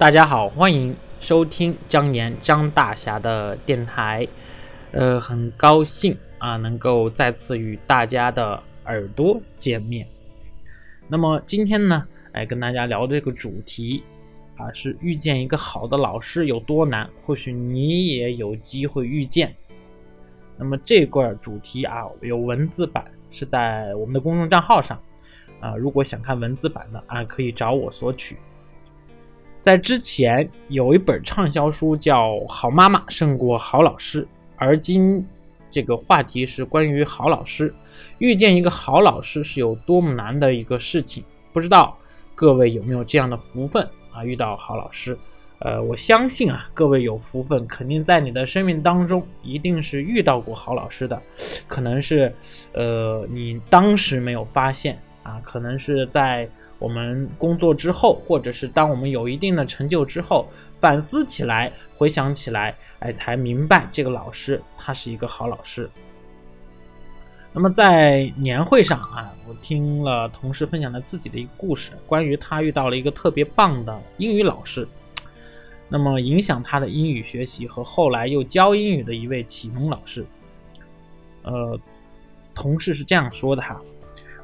大家好，欢迎收听张岩张大侠的电台。呃，很高兴啊，能够再次与大家的耳朵见面。那么今天呢，哎，跟大家聊这个主题啊，是遇见一个好的老师有多难？或许你也有机会遇见。那么这块主题啊，有文字版，是在我们的公众账号上啊。如果想看文字版的啊，可以找我索取。在之前有一本畅销书叫《好妈妈胜过好老师》，而今这个话题是关于好老师。遇见一个好老师是有多么难的一个事情？不知道各位有没有这样的福分啊？遇到好老师，呃，我相信啊，各位有福分，肯定在你的生命当中一定是遇到过好老师的，可能是呃你当时没有发现啊，可能是在。我们工作之后，或者是当我们有一定的成就之后，反思起来、回想起来，哎，才明白这个老师他是一个好老师。那么在年会上啊，我听了同事分享了自己的一个故事，关于他遇到了一个特别棒的英语老师，那么影响他的英语学习和后来又教英语的一位启蒙老师。呃，同事是这样说的哈。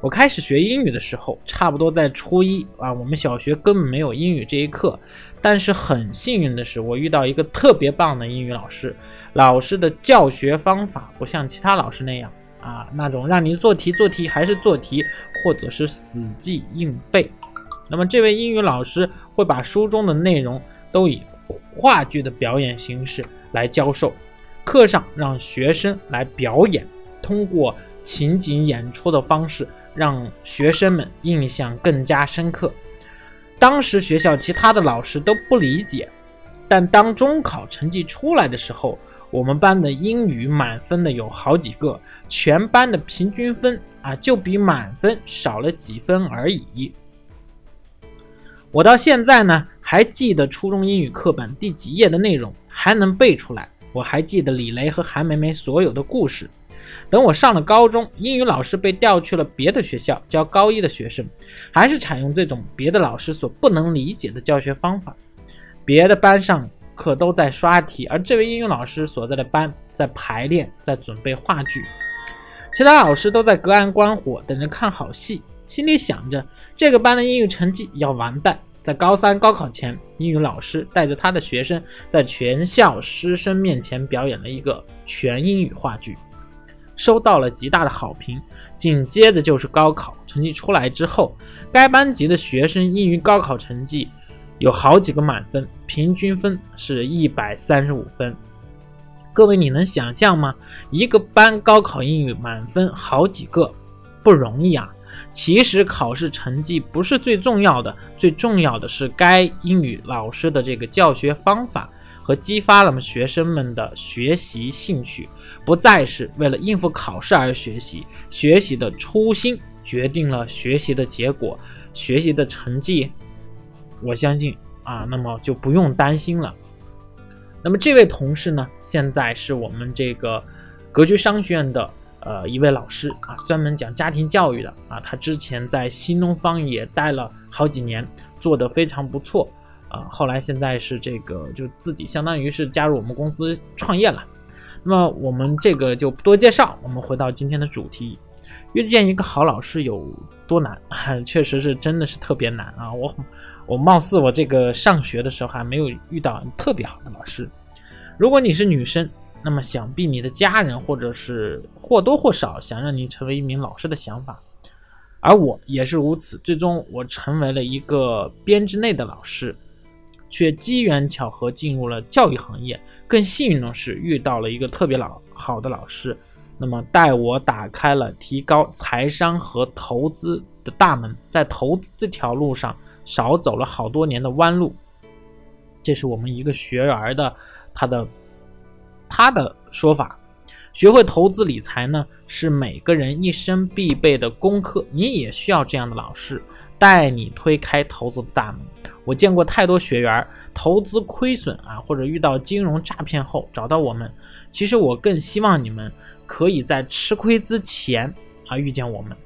我开始学英语的时候，差不多在初一啊。我们小学根本没有英语这一课，但是很幸运的是，我遇到一个特别棒的英语老师。老师的教学方法不像其他老师那样啊，那种让你做题做题还是做题，或者是死记硬背。那么这位英语老师会把书中的内容都以话剧的表演形式来教授，课上让学生来表演，通过情景演出的方式。让学生们印象更加深刻。当时学校其他的老师都不理解，但当中考成绩出来的时候，我们班的英语满分的有好几个，全班的平均分啊就比满分少了几分而已。我到现在呢还记得初中英语课本第几页的内容，还能背出来。我还记得李雷和韩梅梅所有的故事。等我上了高中，英语老师被调去了别的学校教高一的学生，还是采用这种别的老师所不能理解的教学方法。别的班上课都在刷题，而这位英语老师所在的班在排练，在准备话剧。其他老师都在隔岸观火，等着看好戏，心里想着这个班的英语成绩要完蛋。在高三高考前，英语老师带着他的学生在全校师生面前表演了一个全英语话剧。收到了极大的好评，紧接着就是高考成绩出来之后，该班级的学生英语高考成绩有好几个满分，平均分是一百三十五分。各位，你能想象吗？一个班高考英语满分好几个，不容易啊！其实考试成绩不是最重要的，最重要的是该英语老师的这个教学方法。和激发了们学生们的学习兴趣，不再是为了应付考试而学习，学习的初心决定了学习的结果，学习的成绩，我相信啊，那么就不用担心了。那么这位同事呢，现在是我们这个格局商学院的呃一位老师啊，专门讲家庭教育的啊，他之前在新东方也待了好几年，做得非常不错。啊，后来现在是这个，就自己相当于是加入我们公司创业了。那么我们这个就不多介绍，我们回到今天的主题，遇见一个好老师有多难？确实是真的是特别难啊！我我貌似我这个上学的时候还没有遇到特别好的老师。如果你是女生，那么想必你的家人或者是或多或少想让你成为一名老师的想法，而我也是如此。最终我成为了一个编制内的老师。却机缘巧合进入了教育行业，更幸运的是遇到了一个特别老好的老师，那么带我打开了提高财商和投资的大门，在投资这条路上少走了好多年的弯路。这是我们一个学员的他的他的说法。学会投资理财呢，是每个人一生必备的功课，你也需要这样的老师带你推开投资的大门。我见过太多学员投资亏损啊，或者遇到金融诈骗后找到我们。其实我更希望你们可以在吃亏之前啊遇见我们，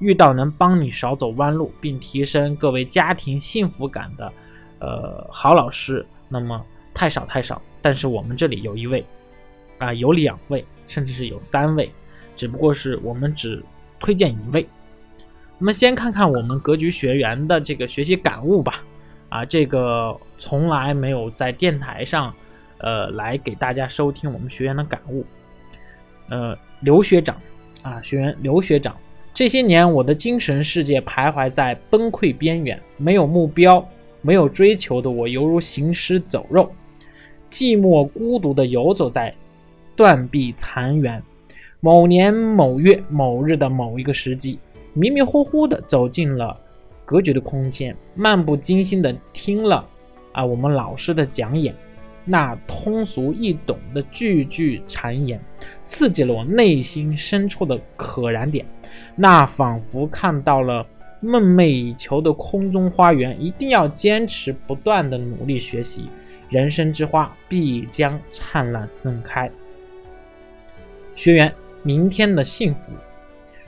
遇到能帮你少走弯路并提升各位家庭幸福感的呃好老师，那么太少太少。但是我们这里有一位，啊有两位，甚至是有三位，只不过是我们只推荐一位。那么先看看我们格局学员的这个学习感悟吧。啊，这个从来没有在电台上，呃，来给大家收听我们学员的感悟。呃，刘学长，啊，学员刘学长，这些年我的精神世界徘徊在崩溃边缘，没有目标，没有追求的我，犹如行尸走肉，寂寞孤独的游走在断壁残垣。某年某月某日的某一个时机，迷迷糊糊的走进了。隔绝的空间，漫不经心地听了啊，我们老师的讲演，那通俗易懂的句句谗言，刺激了我内心深处的可燃点。那仿佛看到了梦寐以求的空中花园，一定要坚持不断的努力学习，人生之花必将灿烂盛开。学员，明天的幸福。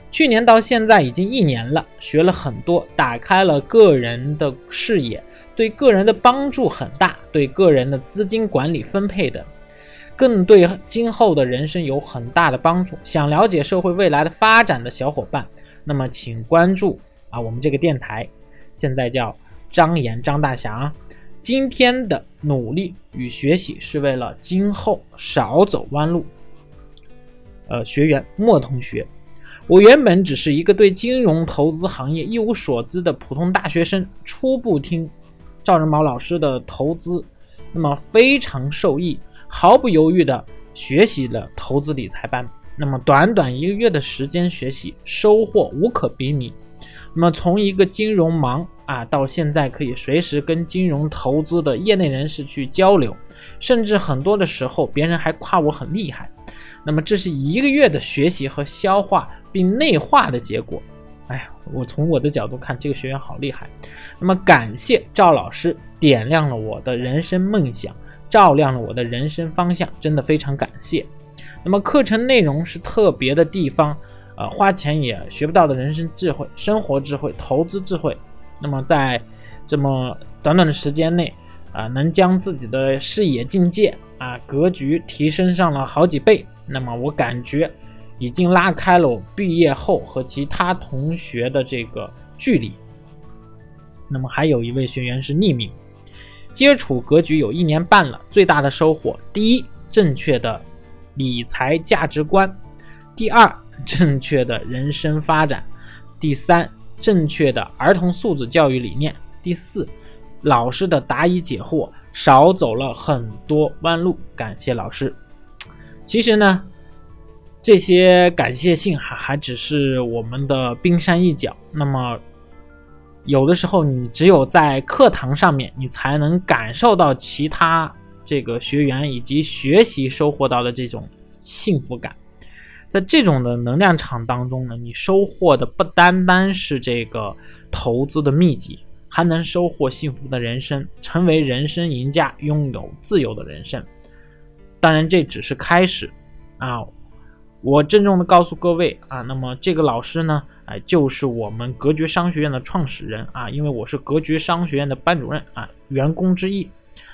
去年到现在已经一年了，学了很多，打开了个人的视野，对个人的帮助很大，对个人的资金管理分配的，更对今后的人生有很大的帮助。想了解社会未来的发展的小伙伴，那么请关注啊我们这个电台，现在叫张岩张大侠。今天的努力与学习是为了今后少走弯路。呃，学员莫同学。我原本只是一个对金融投资行业一无所知的普通大学生，初步听赵仁宝老师的投资，那么非常受益，毫不犹豫的学习了投资理财班。那么短短一个月的时间学习，收获无可比拟。那么从一个金融盲啊，到现在可以随时跟金融投资的业内人士去交流，甚至很多的时候别人还夸我很厉害。那么这是一个月的学习和消化并内化的结果。哎呀，我从我的角度看，这个学员好厉害。那么感谢赵老师点亮了我的人生梦想，照亮了我的人生方向，真的非常感谢。那么课程内容是特别的地方，呃，花钱也学不到的人生智慧、生活智慧、投资智慧。那么在这么短短的时间内，啊，能将自己的视野境界啊格局提升上了好几倍。那么我感觉已经拉开了我毕业后和其他同学的这个距离。那么还有一位学员是匿名，接触格局有一年半了，最大的收获：第一，正确的理财价值观；第二，正确的人生发展；第三，正确的儿童素质教育理念；第四，老师的答疑解惑，少走了很多弯路。感谢老师。其实呢，这些感谢信还还只是我们的冰山一角。那么，有的时候你只有在课堂上面，你才能感受到其他这个学员以及学习收获到的这种幸福感。在这种的能量场当中呢，你收获的不单单是这个投资的秘籍，还能收获幸福的人生，成为人生赢家，拥有自由的人生。当然，这只是开始，啊，我郑重的告诉各位啊，那么这个老师呢，哎，就是我们格局商学院的创始人啊，因为我是格局商学院的班主任啊，员工之一。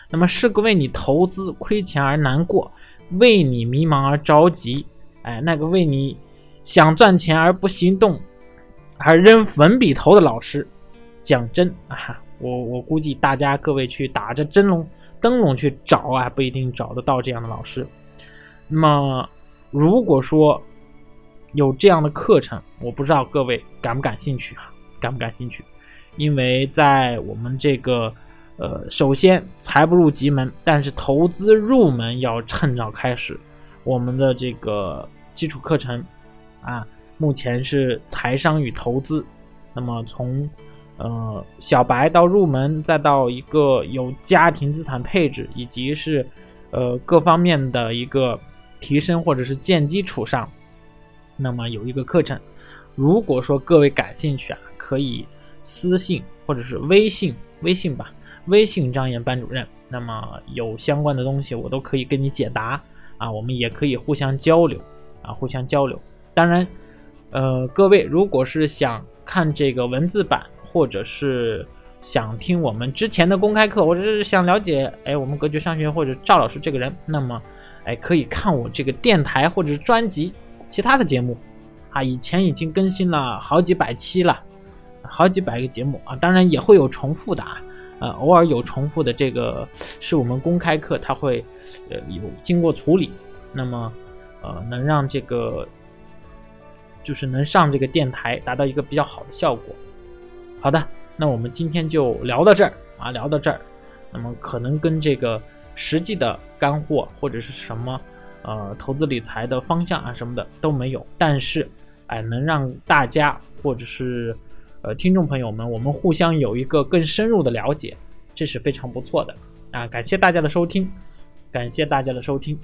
那么是个为你投资亏钱而难过，为你迷茫而着急，哎，那个为你想赚钱而不行动，而扔粉笔头的老师。讲真啊，我我估计大家各位去打着真龙。灯笼去找啊，不一定找得到这样的老师。那么，如果说有这样的课程，我不知道各位感不感兴趣啊？感不感兴趣？因为在我们这个，呃，首先财不入急门，但是投资入门要趁早开始。我们的这个基础课程啊，目前是财商与投资。那么从呃，小白到入门，再到一个有家庭资产配置，以及是，呃，各方面的一个提升或者是建基础上，那么有一个课程，如果说各位感兴趣啊，可以私信或者是微信，微信吧，微信张岩班主任，那么有相关的东西我都可以跟你解答啊，我们也可以互相交流啊，互相交流。当然，呃，各位如果是想看这个文字版。或者是想听我们之前的公开课，或者是想了解哎我们格局商学院或者赵老师这个人，那么哎可以看我这个电台或者是专辑其他的节目啊，以前已经更新了好几百期了，好几百个节目啊，当然也会有重复的啊，呃偶尔有重复的这个是我们公开课它会呃有经过处理，那么呃能让这个就是能上这个电台达到一个比较好的效果。好的。那我们今天就聊到这儿啊，聊到这儿，那么可能跟这个实际的干货或者是什么，呃，投资理财的方向啊什么的都没有，但是，哎，能让大家或者是呃听众朋友们，我们互相有一个更深入的了解，这是非常不错的啊！感谢大家的收听，感谢大家的收听。